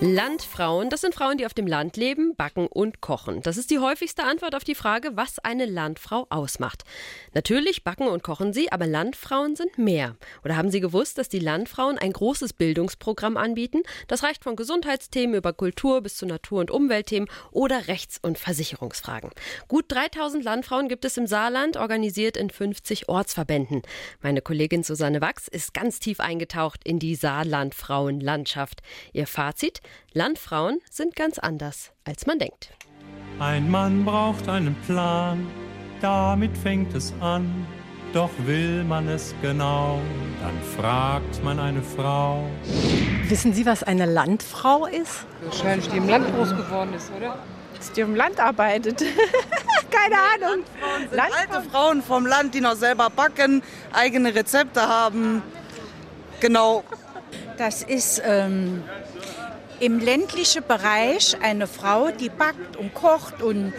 Landfrauen, das sind Frauen, die auf dem Land leben, backen und kochen. Das ist die häufigste Antwort auf die Frage, was eine Landfrau ausmacht. Natürlich backen und kochen sie, aber Landfrauen sind mehr. Oder haben Sie gewusst, dass die Landfrauen ein großes Bildungsprogramm anbieten? Das reicht von Gesundheitsthemen über Kultur bis zu Natur- und Umweltthemen oder Rechts- und Versicherungsfragen. Gut 3000 Landfrauen gibt es im Saarland, organisiert in 50 Ortsverbänden. Meine Kollegin Susanne Wachs ist ganz tief eingetaucht in die Saarlandfrauenlandschaft. Ihr Fazit? Landfrauen sind ganz anders, als man denkt. Ein Mann braucht einen Plan, damit fängt es an. Doch will man es genau, dann fragt man eine Frau. Wissen Sie, was eine Landfrau ist? Wahrscheinlich, die im Land groß geworden ist, oder? Die im Land arbeitet. Keine Ahnung. Landfrauen sind alte Frauen vom Land, die noch selber backen, eigene Rezepte haben. Genau. Das ist ähm, im ländlichen Bereich eine Frau, die backt und kocht und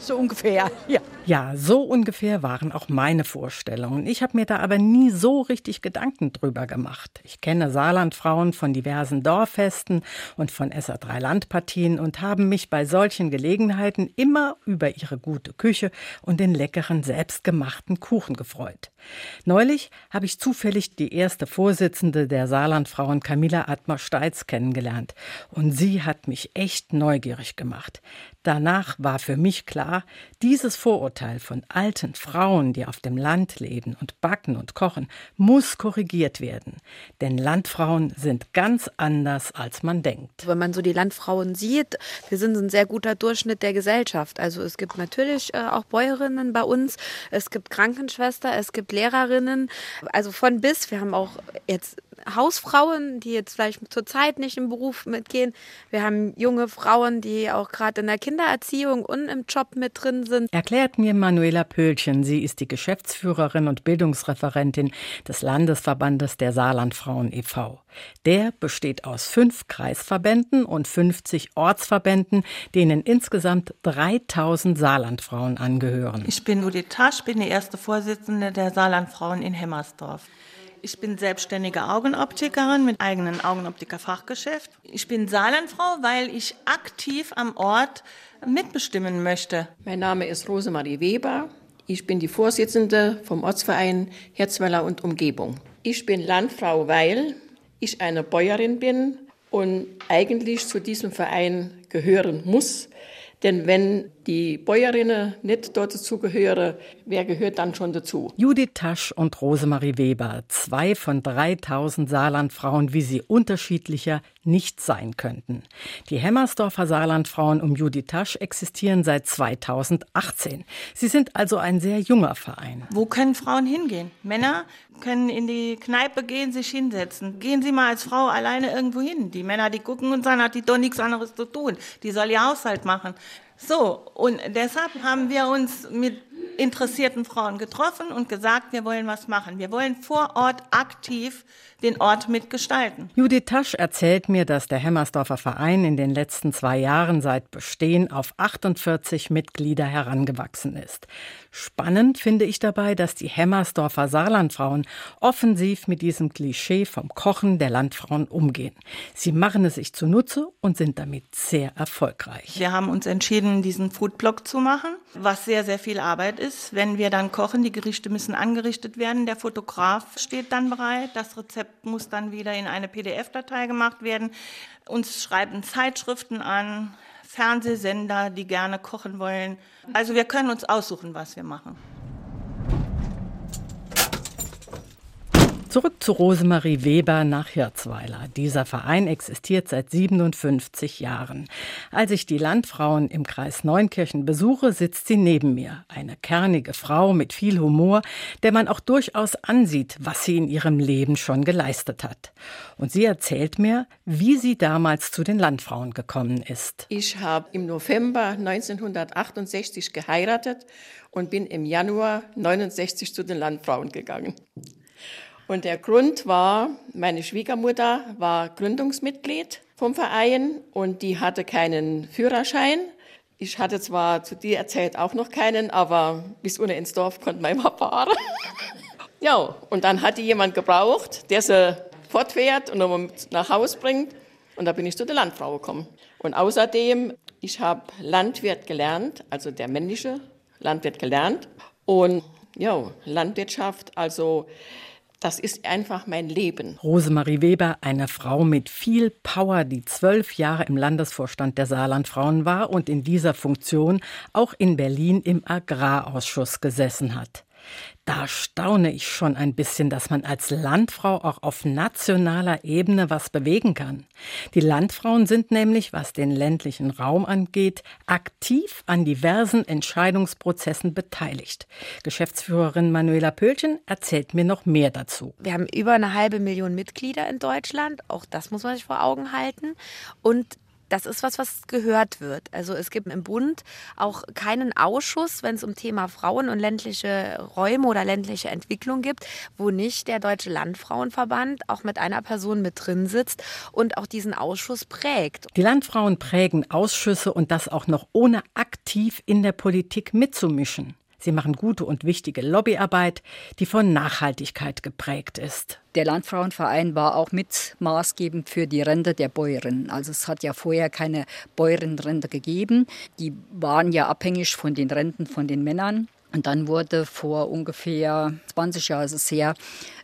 so ungefähr. Ja. Ja, so ungefähr waren auch meine Vorstellungen. Ich habe mir da aber nie so richtig Gedanken drüber gemacht. Ich kenne Saarlandfrauen von diversen Dorffesten und von SA3 Landpartien und habe mich bei solchen Gelegenheiten immer über ihre gute Küche und den leckeren selbstgemachten Kuchen gefreut. Neulich habe ich zufällig die erste Vorsitzende der Saarlandfrauen Camilla Atmer-Steitz kennengelernt und sie hat mich echt neugierig gemacht. Danach war für mich klar, dieses Vorurteil von alten Frauen, die auf dem Land leben und backen und kochen, muss korrigiert werden. Denn Landfrauen sind ganz anders, als man denkt. Wenn man so die Landfrauen sieht, wir sind ein sehr guter Durchschnitt der Gesellschaft. Also es gibt natürlich äh, auch Bäuerinnen bei uns, es gibt Krankenschwester, es gibt Lehrerinnen, also von bis. Wir haben auch jetzt Hausfrauen, die jetzt vielleicht zurzeit nicht im Beruf mitgehen. Wir haben junge Frauen, die auch gerade in der Kindererziehung und im Job mit drin sind. Erklärt mir Manuela Pöhlchen. Sie ist die Geschäftsführerin und Bildungsreferentin des Landesverbandes der Saarlandfrauen e.V. Der besteht aus fünf Kreisverbänden und 50 Ortsverbänden, denen insgesamt 3000 Saarlandfrauen angehören. Ich bin Udi Tasch, bin die erste Vorsitzende der Saarlandfrauen in Hemmersdorf. Ich bin selbstständige Augenoptikerin mit eigenen Augenoptiker-Fachgeschäft. Ich bin Saarlandfrau, weil ich aktiv am Ort mitbestimmen möchte. Mein Name ist Rosemarie Weber. Ich bin die Vorsitzende vom Ortsverein Herzweiler und Umgebung. Ich bin Landfrau, weil ich eine Bäuerin bin und eigentlich zu diesem Verein gehören muss. Denn wenn die Bäuerinnen nicht dort dazugehören, wer gehört dann schon dazu? Judith Tasch und Rosemarie Weber, zwei von 3000 Saarlandfrauen, wie sie unterschiedlicher nicht sein könnten. Die Hemmersdorfer Saarlandfrauen um Judith Tasch existieren seit 2018. Sie sind also ein sehr junger Verein. Wo können Frauen hingehen? Männer können in die Kneipe gehen, sich hinsetzen. Gehen Sie mal als Frau alleine irgendwo hin. Die Männer, die gucken und sagen, hat die doch nichts anderes zu tun. Die soll ihr Haushalt machen. So, und deshalb haben wir uns mit interessierten Frauen getroffen und gesagt, wir wollen was machen. Wir wollen vor Ort aktiv den Ort mitgestalten. Judith Tasch erzählt mir, dass der Hemmersdorfer Verein in den letzten zwei Jahren seit Bestehen auf 48 Mitglieder herangewachsen ist. Spannend finde ich dabei, dass die Hemmersdorfer Saarlandfrauen offensiv mit diesem Klischee vom Kochen der Landfrauen umgehen. Sie machen es sich zunutze und sind damit sehr erfolgreich. Wir haben uns entschieden, diesen Foodblog zu machen, was sehr, sehr viel Arbeit ist. Wenn wir dann kochen, die Gerichte müssen angerichtet werden, der Fotograf steht dann bereit, das Rezept muss dann wieder in eine PDF-Datei gemacht werden. Uns schreiben Zeitschriften an, Fernsehsender, die gerne kochen wollen. Also wir können uns aussuchen, was wir machen. Zurück zu Rosemarie Weber nach Hirzweiler. Dieser Verein existiert seit 57 Jahren. Als ich die Landfrauen im Kreis Neunkirchen besuche, sitzt sie neben mir. Eine kernige Frau mit viel Humor, der man auch durchaus ansieht, was sie in ihrem Leben schon geleistet hat. Und sie erzählt mir, wie sie damals zu den Landfrauen gekommen ist. Ich habe im November 1968 geheiratet und bin im Januar 69 zu den Landfrauen gegangen. Und der Grund war, meine Schwiegermutter war Gründungsmitglied vom Verein und die hatte keinen Führerschein. Ich hatte zwar zu dir erzählt auch noch keinen, aber bis ohne ins Dorf konnte man immer fahren. ja, und dann hat die jemand gebraucht, der sie fortfährt und nach Hause bringt. Und da bin ich zu der Landfrau gekommen. Und außerdem, ich habe Landwirt gelernt, also der männliche Landwirt gelernt. Und ja, Landwirtschaft, also das ist einfach mein Leben. Rosemarie Weber, eine Frau mit viel Power, die zwölf Jahre im Landesvorstand der Saarlandfrauen war und in dieser Funktion auch in Berlin im Agrarausschuss gesessen hat. Da staune ich schon ein bisschen, dass man als Landfrau auch auf nationaler Ebene was bewegen kann. Die Landfrauen sind nämlich, was den ländlichen Raum angeht, aktiv an diversen Entscheidungsprozessen beteiligt. Geschäftsführerin Manuela Pölchen erzählt mir noch mehr dazu. Wir haben über eine halbe Million Mitglieder in Deutschland. Auch das muss man sich vor Augen halten. Und das ist was, was gehört wird. Also es gibt im Bund auch keinen Ausschuss, wenn es um Thema Frauen und ländliche Räume oder ländliche Entwicklung gibt, wo nicht der Deutsche Landfrauenverband auch mit einer Person mit drin sitzt und auch diesen Ausschuss prägt. Die Landfrauen prägen Ausschüsse und das auch noch ohne aktiv in der Politik mitzumischen. Sie machen gute und wichtige Lobbyarbeit, die von Nachhaltigkeit geprägt ist. Der Landfrauenverein war auch mit maßgebend für die Rente der Bäuerinnen. Also es hat ja vorher keine Bäuerinnenrente gegeben. Die waren ja abhängig von den Renten von den Männern. Und dann wurde vor ungefähr 20 Jahren, ist es her,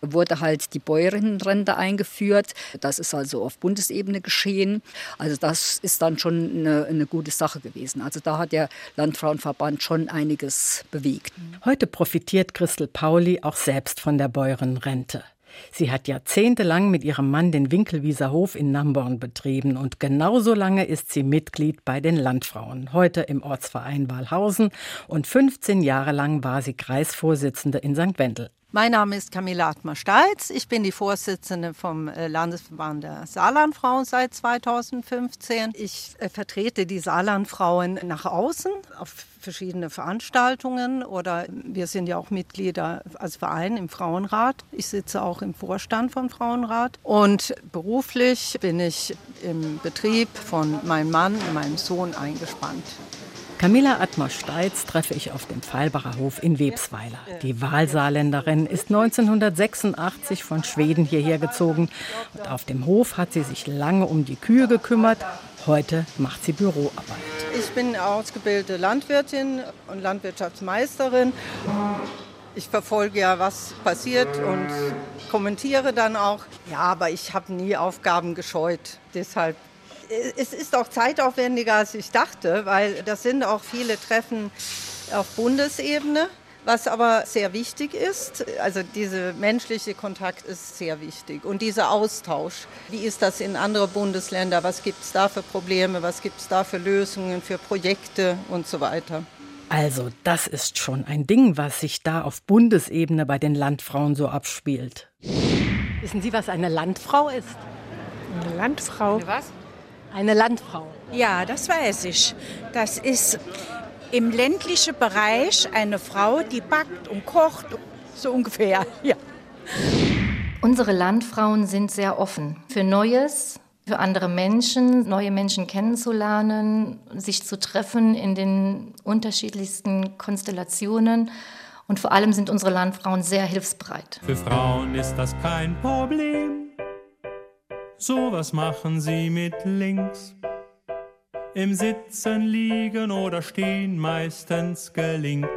wurde halt die Bäuerinnenrente eingeführt. Das ist also auf Bundesebene geschehen. Also das ist dann schon eine, eine gute Sache gewesen. Also da hat der Landfrauenverband schon einiges bewegt. Heute profitiert Christel Pauli auch selbst von der Bäuerinnenrente. Sie hat jahrzehntelang mit ihrem Mann den Winkelwieser Hof in Namborn betrieben und genauso lange ist sie Mitglied bei den Landfrauen, heute im Ortsverein Walhausen und 15 Jahre lang war sie Kreisvorsitzende in St. Wendel. Mein Name ist Camilla Atmer-Stalz. Ich bin die Vorsitzende vom äh, Landesverband der Saarlandfrauen seit 2015. Ich äh, vertrete die Saarlandfrauen nach außen auf verschiedene Veranstaltungen oder wir sind ja auch Mitglieder als Verein im Frauenrat. Ich sitze auch im Vorstand vom Frauenrat und beruflich bin ich im Betrieb von meinem Mann und meinem Sohn eingespannt. Camilla Atmer-Steitz treffe ich auf dem Pfeilbacher Hof in Websweiler. Die Wahlsaarländerin ist 1986 von Schweden hierher gezogen und auf dem Hof hat sie sich lange um die Kühe gekümmert. Heute macht sie Büroarbeit. Ich bin ausgebildete Landwirtin und Landwirtschaftsmeisterin. Ich verfolge ja, was passiert und kommentiere dann auch. Ja, aber ich habe nie Aufgaben gescheut. Deshalb es ist auch zeitaufwendiger, als ich dachte, weil das sind auch viele Treffen auf Bundesebene, was aber sehr wichtig ist. Also dieser menschliche Kontakt ist sehr wichtig und dieser Austausch. Wie ist das in anderen Bundesländern? Was gibt es da für Probleme? Was gibt es da für Lösungen, für Projekte und so weiter? Also das ist schon ein Ding, was sich da auf Bundesebene bei den Landfrauen so abspielt. Wissen Sie, was eine Landfrau ist? Eine Landfrau? Eine was? Eine Landfrau. Ja, das weiß ich. Das ist im ländlichen Bereich eine Frau, die backt und kocht, so ungefähr. Ja. Unsere Landfrauen sind sehr offen für Neues, für andere Menschen, neue Menschen kennenzulernen, sich zu treffen in den unterschiedlichsten Konstellationen. Und vor allem sind unsere Landfrauen sehr hilfsbereit. Für Frauen ist das kein Problem. Sowas machen sie mit links. Im Sitzen, Liegen oder Stehen meistens gelingt.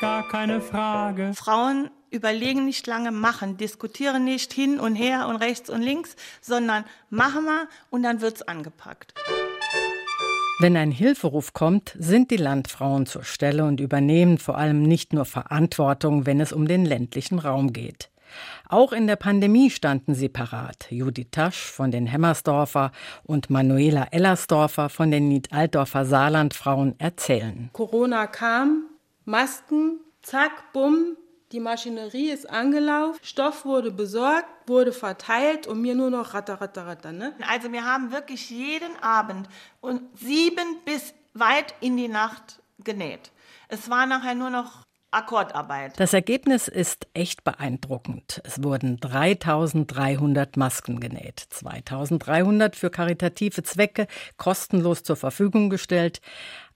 Gar keine Frage. Frauen überlegen nicht lange, machen, diskutieren nicht hin und her und rechts und links, sondern machen wir und dann wird's angepackt. Wenn ein Hilferuf kommt, sind die Landfrauen zur Stelle und übernehmen vor allem nicht nur Verantwortung, wenn es um den ländlichen Raum geht. Auch in der Pandemie standen sie parat. Judith Tasch von den Hemmersdorfer und Manuela Ellersdorfer von den Nied-Altdorfer Saarlandfrauen erzählen. Corona kam, Masken, zack, bumm, die Maschinerie ist angelaufen, Stoff wurde besorgt, wurde verteilt und mir nur noch ratter, ratter, ratter. Ne? Also wir haben wirklich jeden Abend und sieben bis weit in die Nacht genäht. Es war nachher nur noch Akkordarbeit. Das Ergebnis ist echt beeindruckend. Es wurden 3300 Masken genäht, 2300 für karitative Zwecke kostenlos zur Verfügung gestellt,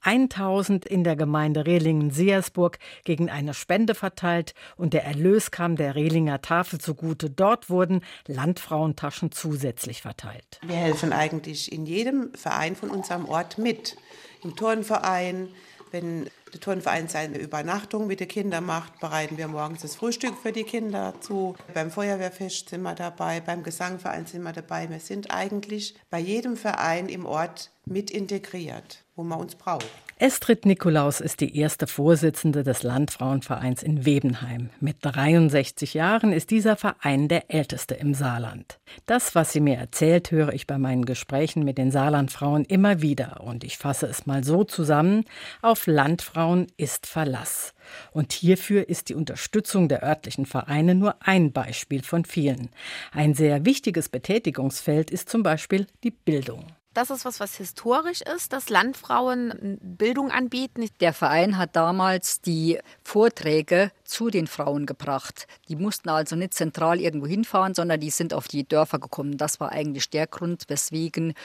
1000 in der Gemeinde Rehlingen-Seersburg gegen eine Spende verteilt und der Erlös kam der Rehlinger Tafel zugute. Dort wurden Landfrauentaschen zusätzlich verteilt. Wir helfen eigentlich in jedem Verein von unserem Ort mit. Im Turnverein, wenn der Turnverein seine Übernachtung mit den Kindern macht, bereiten wir morgens das Frühstück für die Kinder zu. Beim Feuerwehrfest sind wir dabei, beim Gesangverein sind wir dabei. Wir sind eigentlich bei jedem Verein im Ort mit integriert, wo man uns braucht. Estrid Nikolaus ist die erste Vorsitzende des Landfrauenvereins in Webenheim. Mit 63 Jahren ist dieser Verein der älteste im Saarland. Das, was sie mir erzählt, höre ich bei meinen Gesprächen mit den Saarlandfrauen immer wieder. Und ich fasse es mal so zusammen. Auf Landfrauen ist Verlass. Und hierfür ist die Unterstützung der örtlichen Vereine nur ein Beispiel von vielen. Ein sehr wichtiges Betätigungsfeld ist zum Beispiel die Bildung. Das ist was, was historisch ist, dass Landfrauen Bildung anbieten. Der Verein hat damals die Vorträge zu den Frauen gebracht. Die mussten also nicht zentral irgendwo hinfahren, sondern die sind auf die Dörfer gekommen. Das war eigentlich der Grund, weswegen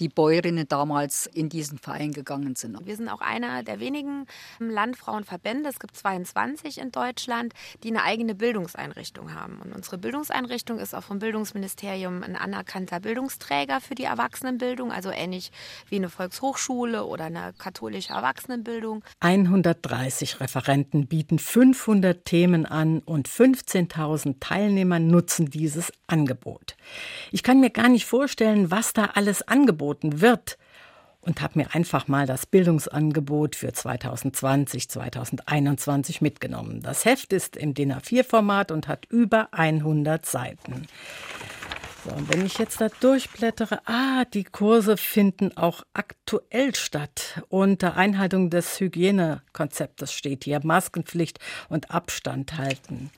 die Bäuerinnen damals in diesen Verein gegangen sind. Wir sind auch einer der wenigen Landfrauenverbände, es gibt 22 in Deutschland, die eine eigene Bildungseinrichtung haben. Und unsere Bildungseinrichtung ist auch vom Bildungsministerium ein anerkannter Bildungsträger für die Erwachsenenbildung, also ähnlich wie eine Volkshochschule oder eine katholische Erwachsenenbildung. 130 Referenten bieten 500 Themen an und 15.000 Teilnehmer nutzen dieses Angebot. Ich kann mir gar nicht vorstellen, was da alles angeboten angeboten wird und habe mir einfach mal das Bildungsangebot für 2020, 2021 mitgenommen. Das Heft ist im DIN A4-Format und hat über 100 Seiten. So, und wenn ich jetzt da durchblättere, ah, die Kurse finden auch aktuell statt. Unter Einhaltung des Hygienekonzeptes steht hier Maskenpflicht und Abstand halten.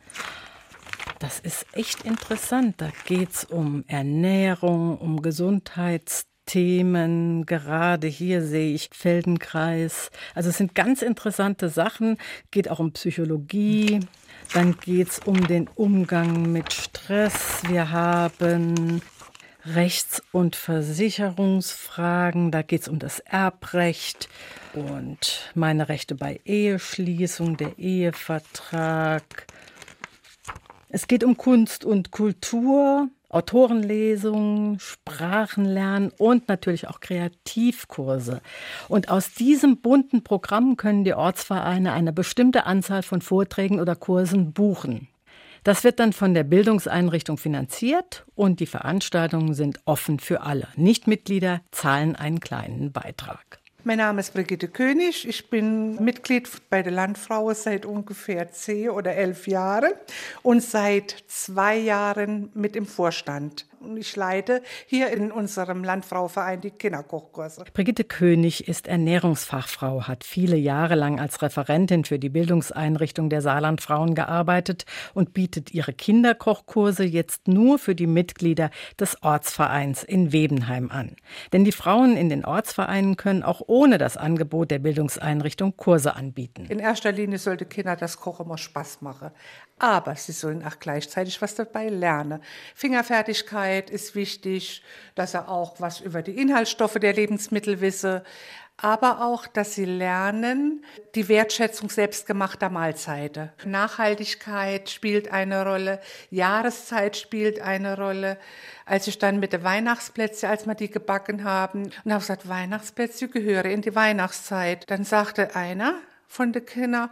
Das ist echt interessant. Da geht es um Ernährung, um Gesundheits Themen. Gerade hier sehe ich Feldenkreis. Also es sind ganz interessante Sachen. Geht auch um Psychologie. Dann geht es um den Umgang mit Stress. Wir haben Rechts- und Versicherungsfragen. Da geht es um das Erbrecht und meine Rechte bei Eheschließung, der Ehevertrag. Es geht um Kunst und Kultur. Autorenlesungen, Sprachenlernen und natürlich auch Kreativkurse. Und aus diesem bunten Programm können die Ortsvereine eine bestimmte Anzahl von Vorträgen oder Kursen buchen. Das wird dann von der Bildungseinrichtung finanziert und die Veranstaltungen sind offen für alle. Nichtmitglieder zahlen einen kleinen Beitrag. Mein Name ist Brigitte König. Ich bin Mitglied bei der Landfrau seit ungefähr zehn oder elf Jahren und seit zwei Jahren mit im Vorstand und ich leite hier in unserem Landfrauverein die Kinderkochkurse. Brigitte König ist Ernährungsfachfrau, hat viele Jahre lang als Referentin für die Bildungseinrichtung der Saarlandfrauen gearbeitet und bietet ihre Kinderkochkurse jetzt nur für die Mitglieder des Ortsvereins in Webenheim an. Denn die Frauen in den Ortsvereinen können auch ohne das Angebot der Bildungseinrichtung Kurse anbieten. In erster Linie sollte Kinder das Kochen immer Spaß machen. Aber sie sollen auch gleichzeitig was dabei lernen. Fingerfertigkeit ist wichtig, dass er auch was über die Inhaltsstoffe der Lebensmittel wisse, aber auch, dass sie lernen, die Wertschätzung selbstgemachter Mahlzeiten. Nachhaltigkeit spielt eine Rolle, Jahreszeit spielt eine Rolle. Als ich dann mit den Weihnachtsplätzchen, als wir die gebacken haben, und habe gesagt, Weihnachtsplätzchen gehören in die Weihnachtszeit, dann sagte einer von den Kindern,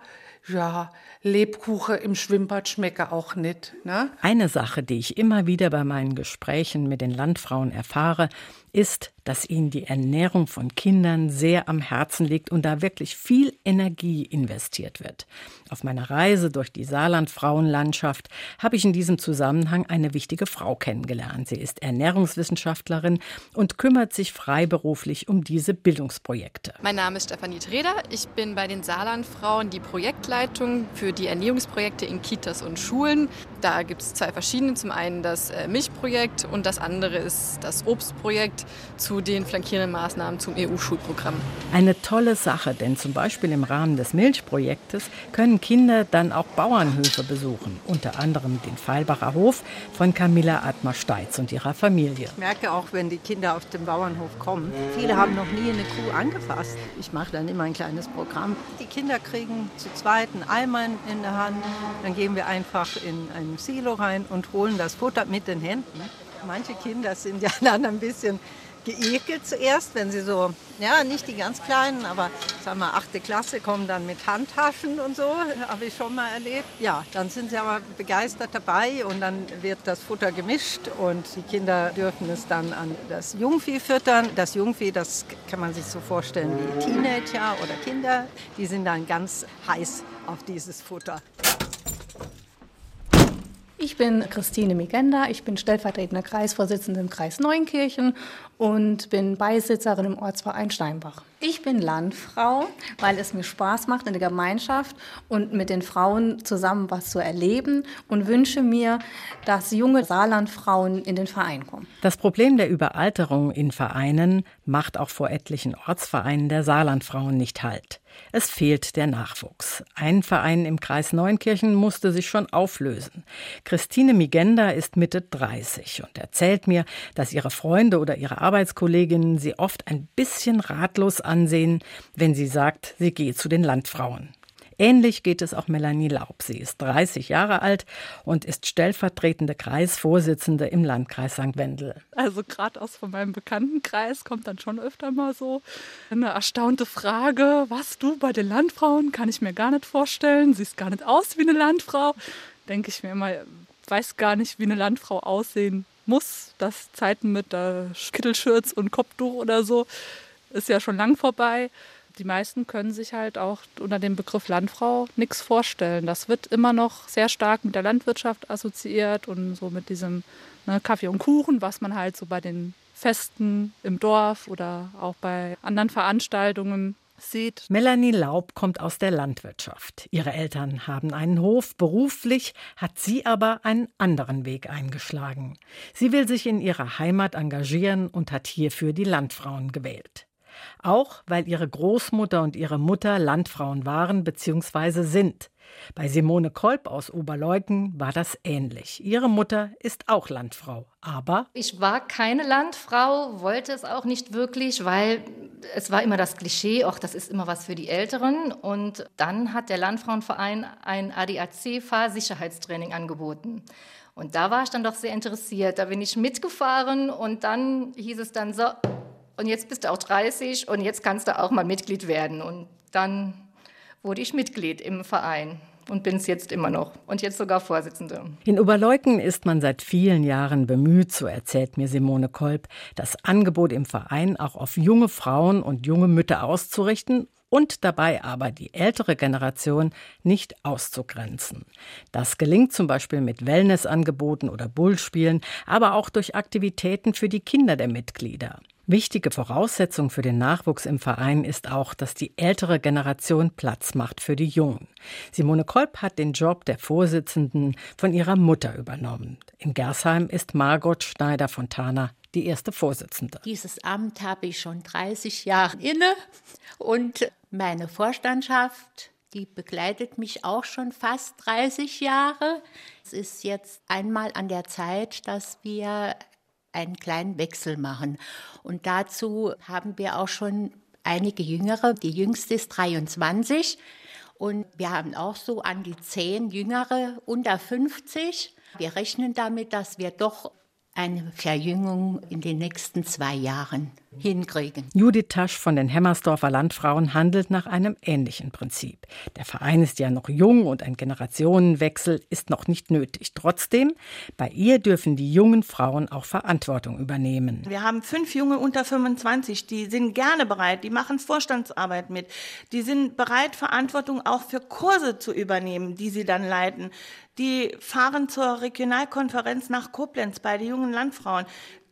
ja, Lebkuchen im Schwimmbad schmecke auch nicht. Ne? Eine Sache, die ich immer wieder bei meinen Gesprächen mit den Landfrauen erfahre, ist, dass ihnen die Ernährung von Kindern sehr am Herzen liegt und da wirklich viel Energie investiert wird. Auf meiner Reise durch die Saarland-Frauenlandschaft habe ich in diesem Zusammenhang eine wichtige Frau kennengelernt. Sie ist Ernährungswissenschaftlerin und kümmert sich freiberuflich um diese Bildungsprojekte. Mein Name ist Stefanie Treder. Ich bin bei den Saarland-Frauen die Projektleitung für die Ernährungsprojekte in Kitas und Schulen. Da gibt es zwei verschiedene. Zum einen das äh, Milchprojekt und das andere ist das Obstprojekt zu den flankierenden Maßnahmen zum EU-Schulprogramm. Eine tolle Sache, denn zum Beispiel im Rahmen des Milchprojektes können Kinder dann auch Bauernhöfe besuchen, unter anderem den Feilbacher Hof von Camilla Atmer-Steitz und ihrer Familie. Ich merke auch, wenn die Kinder auf den Bauernhof kommen, viele haben noch nie eine Kuh angefasst. Ich mache dann immer ein kleines Programm. Die Kinder kriegen zu zweit einen Eimer in der Hand, dann gehen wir einfach in ein Silo rein und holen das Futter mit den Händen. Manche Kinder sind ja dann ein bisschen geekelt zuerst, wenn sie so, ja, nicht die ganz kleinen, aber sagen wir, achte Klasse kommen dann mit Handtaschen und so, habe ich schon mal erlebt. Ja, dann sind sie aber begeistert dabei und dann wird das Futter gemischt und die Kinder dürfen es dann an das Jungvieh füttern. Das Jungvieh, das kann man sich so vorstellen wie Teenager oder Kinder, die sind dann ganz heiß auf dieses Futter. Ich bin Christine Migenda, ich bin stellvertretende Kreisvorsitzende im Kreis Neunkirchen und bin Beisitzerin im Ortsverein Steinbach. Ich bin Landfrau, weil es mir Spaß macht in der Gemeinschaft und mit den Frauen zusammen was zu erleben und wünsche mir, dass junge Saarlandfrauen in den Verein kommen. Das Problem der Überalterung in Vereinen macht auch vor etlichen Ortsvereinen der Saarlandfrauen nicht Halt. Es fehlt der Nachwuchs. Ein Verein im Kreis Neunkirchen musste sich schon auflösen. Christine Migenda ist Mitte 30 und erzählt mir, dass ihre Freunde oder ihre Arbeitskolleginnen sie oft ein bisschen ratlos ansehen, wenn sie sagt, sie gehe zu den Landfrauen. Ähnlich geht es auch Melanie Laub. Sie ist 30 Jahre alt und ist stellvertretende Kreisvorsitzende im Landkreis St. Wendel. Also gerade aus von meinem Bekanntenkreis kommt dann schon öfter mal so eine erstaunte Frage, was du bei den Landfrauen, kann ich mir gar nicht vorstellen, siehst gar nicht aus wie eine Landfrau. Denke ich mir immer, weiß gar nicht, wie eine Landfrau aussehen muss. Das Zeiten mit äh, Kittelschürz und Kopftuch oder so ist ja schon lang vorbei die meisten können sich halt auch unter dem Begriff Landfrau nichts vorstellen. Das wird immer noch sehr stark mit der Landwirtschaft assoziiert und so mit diesem ne, Kaffee und Kuchen, was man halt so bei den Festen im Dorf oder auch bei anderen Veranstaltungen sieht. Melanie Laub kommt aus der Landwirtschaft. Ihre Eltern haben einen Hof. Beruflich hat sie aber einen anderen Weg eingeschlagen. Sie will sich in ihrer Heimat engagieren und hat hierfür die Landfrauen gewählt. Auch weil ihre Großmutter und ihre Mutter Landfrauen waren bzw. sind. Bei Simone Kolb aus Oberleuten war das ähnlich. Ihre Mutter ist auch Landfrau, aber ich war keine Landfrau, wollte es auch nicht wirklich, weil es war immer das Klischee, ach, das ist immer was für die Älteren. Und dann hat der Landfrauenverein ein ADAC-Fahrsicherheitstraining angeboten. Und da war ich dann doch sehr interessiert. Da bin ich mitgefahren und dann hieß es dann so, und jetzt bist du auch 30 und jetzt kannst du auch mal Mitglied werden. Und dann wurde ich Mitglied im Verein und bin es jetzt immer noch und jetzt sogar Vorsitzende. In Oberleuken ist man seit vielen Jahren bemüht, so erzählt mir Simone Kolb, das Angebot im Verein auch auf junge Frauen und junge Mütter auszurichten und dabei aber die ältere Generation nicht auszugrenzen. Das gelingt zum Beispiel mit Wellnessangeboten oder Bullspielen, aber auch durch Aktivitäten für die Kinder der Mitglieder. Wichtige Voraussetzung für den Nachwuchs im Verein ist auch, dass die ältere Generation Platz macht für die Jungen. Simone Kolb hat den Job der Vorsitzenden von ihrer Mutter übernommen. In Gersheim ist Margot Schneider-Fontana die erste Vorsitzende. Dieses Amt habe ich schon 30 Jahre inne und meine Vorstandschaft, die begleitet mich auch schon fast 30 Jahre. Es ist jetzt einmal an der Zeit, dass wir einen kleinen Wechsel machen. Und dazu haben wir auch schon einige Jüngere. Die jüngste ist 23 und wir haben auch so an die 10 Jüngere unter 50. Wir rechnen damit, dass wir doch eine Verjüngung in den nächsten zwei Jahren hinkriegen. Judith Tasch von den Hemmersdorfer Landfrauen handelt nach einem ähnlichen Prinzip. Der Verein ist ja noch jung und ein Generationenwechsel ist noch nicht nötig. Trotzdem, bei ihr dürfen die jungen Frauen auch Verantwortung übernehmen. Wir haben fünf Junge unter 25, die sind gerne bereit, die machen Vorstandsarbeit mit, die sind bereit, Verantwortung auch für Kurse zu übernehmen, die sie dann leiten. Die fahren zur Regionalkonferenz nach Koblenz bei den jungen Landfrauen.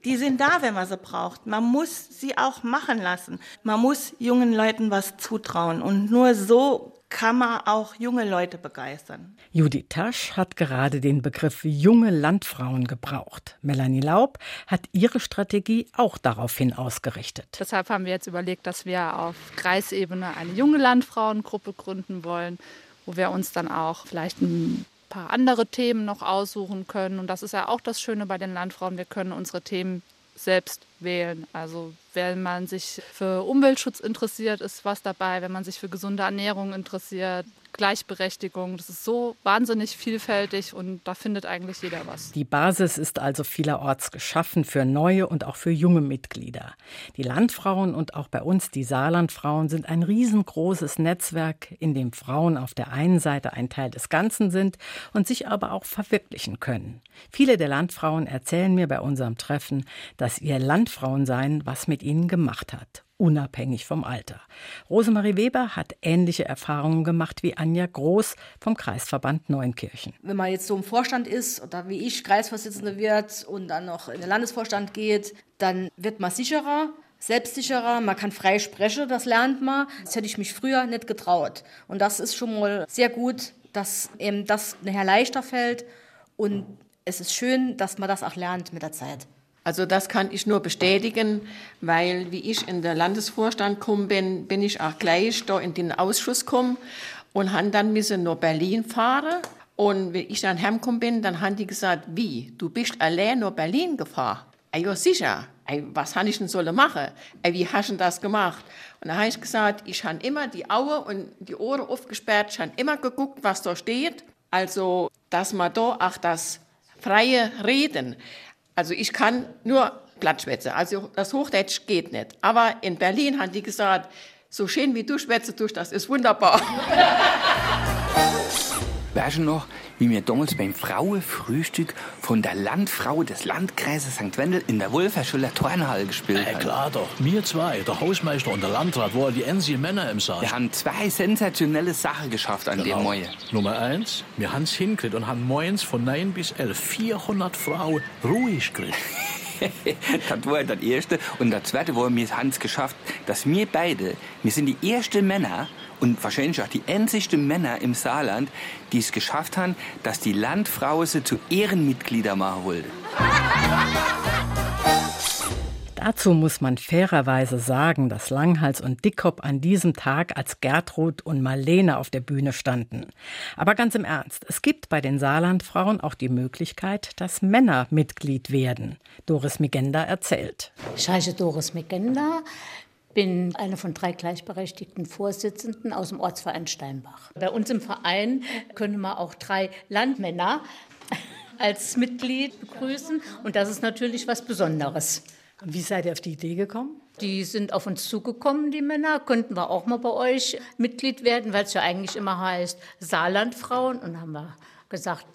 Die sind da, wenn man sie braucht. Man muss sie auch machen lassen. Man muss jungen Leuten was zutrauen. Und nur so kann man auch junge Leute begeistern. Judith Tasch hat gerade den Begriff junge Landfrauen gebraucht. Melanie Laub hat ihre Strategie auch daraufhin ausgerichtet. Deshalb haben wir jetzt überlegt, dass wir auf Kreisebene eine junge Landfrauengruppe gründen wollen, wo wir uns dann auch vielleicht ein paar andere Themen noch aussuchen können. Und das ist ja auch das Schöne bei den Landfrauen. Wir können unsere Themen selbst wählen. Also wenn man sich für Umweltschutz interessiert, ist was dabei. Wenn man sich für gesunde Ernährung interessiert, Gleichberechtigung. Das ist so wahnsinnig vielfältig und da findet eigentlich jeder was. Die Basis ist also vielerorts geschaffen für neue und auch für junge Mitglieder. Die Landfrauen und auch bei uns die Saarlandfrauen sind ein riesengroßes Netzwerk, in dem Frauen auf der einen Seite ein Teil des Ganzen sind und sich aber auch verwirklichen können. Viele der Landfrauen erzählen mir bei unserem Treffen, dass ihr Landfrauensein was mit ihnen gemacht hat unabhängig vom Alter. Rosemarie Weber hat ähnliche Erfahrungen gemacht wie Anja Groß vom Kreisverband Neunkirchen. Wenn man jetzt so im Vorstand ist oder wie ich Kreisvorsitzende wird und dann noch in den Landesvorstand geht, dann wird man sicherer, selbstsicherer, man kann frei sprechen, das lernt man. Das hätte ich mich früher nicht getraut. Und das ist schon mal sehr gut, dass eben das nachher leichter fällt und es ist schön, dass man das auch lernt mit der Zeit. Also das kann ich nur bestätigen, weil wie ich in den Landesvorstand gekommen bin, bin ich auch gleich da in den Ausschuss gekommen und han dann müssen nach Berlin fahren. Und wie ich dann heimgekommen bin, dann haben die gesagt, wie, du bist allein nach Berlin gefahren? Ey, ja sicher. Ey, was han ich denn sollen machen? Ey, wie hast du das gemacht? Und dann habe ich gesagt, ich habe immer die Augen und die Ohren aufgesperrt, ich habe immer geguckt, was da steht. Also, dass man da auch das freie Reden, also ich kann nur Plattschwätze. Also das Hochdeutsch geht nicht. Aber in Berlin haben die gesagt, so schön wie du schwätze tust, das ist wunderbar. Weißt du noch, wie wir damals beim Frauenfrühstück von der Landfrau des Landkreises St. Wendel in der Wolferschuler Turnhalle gespielt haben? Ja, klar doch. Wir zwei, der Hausmeister und der Landrat, waren die einzigen Männer im Saal. Wir haben zwei sensationelle Sachen geschafft an genau. dem Morgen. Nummer eins, wir haben es hingekriegt und haben morgens von 9 bis 11 400 Frauen ruhig gekriegt. das war das Erste. Und das Zweite war, wir haben es geschafft, dass wir beide, wir sind die ersten Männer, und wahrscheinlich auch die einzigsten Männer im Saarland, die es geschafft haben, dass die Landfrau sie zu Ehrenmitglieder machen wollte. Dazu muss man fairerweise sagen, dass Langhals und Dickkop an diesem Tag als Gertrud und Marlene auf der Bühne standen. Aber ganz im Ernst, es gibt bei den Saarlandfrauen auch die Möglichkeit, dass Männer Mitglied werden. Doris Migenda erzählt. Ich heiße Doris Migenda bin eine von drei gleichberechtigten Vorsitzenden aus dem Ortsverein Steinbach. Bei uns im Verein können wir auch drei Landmänner als Mitglied begrüßen und das ist natürlich was Besonderes. Und wie seid ihr auf die Idee gekommen? Die sind auf uns zugekommen, die Männer. Könnten wir auch mal bei euch Mitglied werden, weil es ja eigentlich immer heißt Saarlandfrauen. Und haben wir gesagt,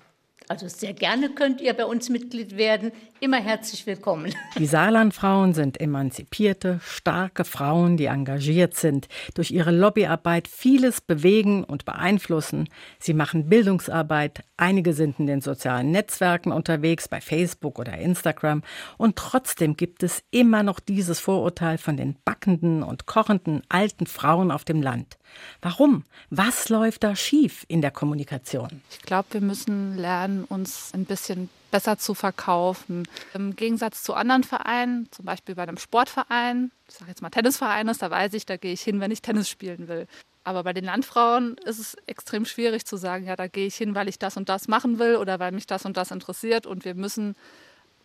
also sehr gerne könnt ihr bei uns Mitglied werden. Immer herzlich willkommen. Die Saarlandfrauen sind emanzipierte, starke Frauen, die engagiert sind, durch ihre Lobbyarbeit vieles bewegen und beeinflussen. Sie machen Bildungsarbeit, einige sind in den sozialen Netzwerken unterwegs, bei Facebook oder Instagram. Und trotzdem gibt es immer noch dieses Vorurteil von den backenden und kochenden alten Frauen auf dem Land. Warum? Was läuft da schief in der Kommunikation? Ich glaube, wir müssen lernen, uns ein bisschen besser zu verkaufen. Im Gegensatz zu anderen Vereinen, zum Beispiel bei einem Sportverein, ich sage jetzt mal Tennisverein ist, da weiß ich, da gehe ich hin, wenn ich Tennis spielen will. Aber bei den Landfrauen ist es extrem schwierig zu sagen, ja, da gehe ich hin, weil ich das und das machen will oder weil mich das und das interessiert. Und wir müssen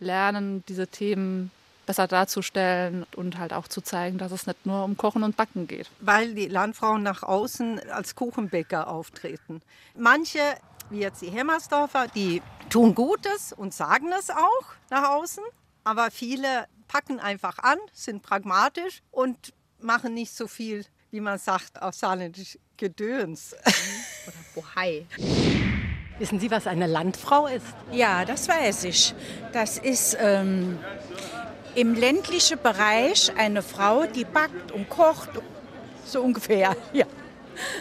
lernen, diese Themen besser darzustellen und halt auch zu zeigen, dass es nicht nur um Kochen und Backen geht. Weil die Landfrauen nach außen als Kuchenbäcker auftreten. Manche, wie jetzt die Hemmersdorfer, die tun Gutes und sagen es auch nach außen, aber viele packen einfach an, sind pragmatisch und machen nicht so viel, wie man sagt, auf Saarländisch Gedöns. Oder Bohai. Wissen Sie, was eine Landfrau ist? Ja, das weiß ich. Das ist ähm, im ländlichen Bereich eine Frau, die backt und kocht, so ungefähr. Ja.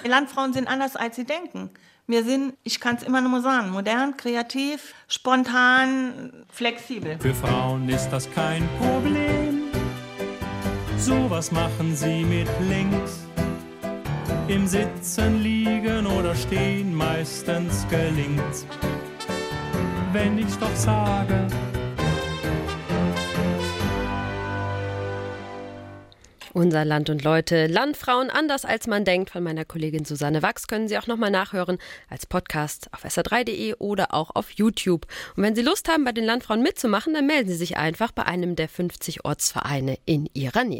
Die Landfrauen sind anders, als sie denken. Wir sind, ich kann es immer nur sagen, modern, kreativ, spontan, flexibel. Für Frauen ist das kein Problem. Sowas machen sie mit links. Im Sitzen, Liegen oder Stehen meistens gelingt's. Wenn ich's doch sage, Unser Land und Leute, Landfrauen anders als man denkt von meiner Kollegin Susanne Wachs können Sie auch nochmal nachhören als Podcast auf sr3.de oder auch auf YouTube. Und wenn Sie Lust haben, bei den Landfrauen mitzumachen, dann melden Sie sich einfach bei einem der 50 Ortsvereine in Ihrer Nähe.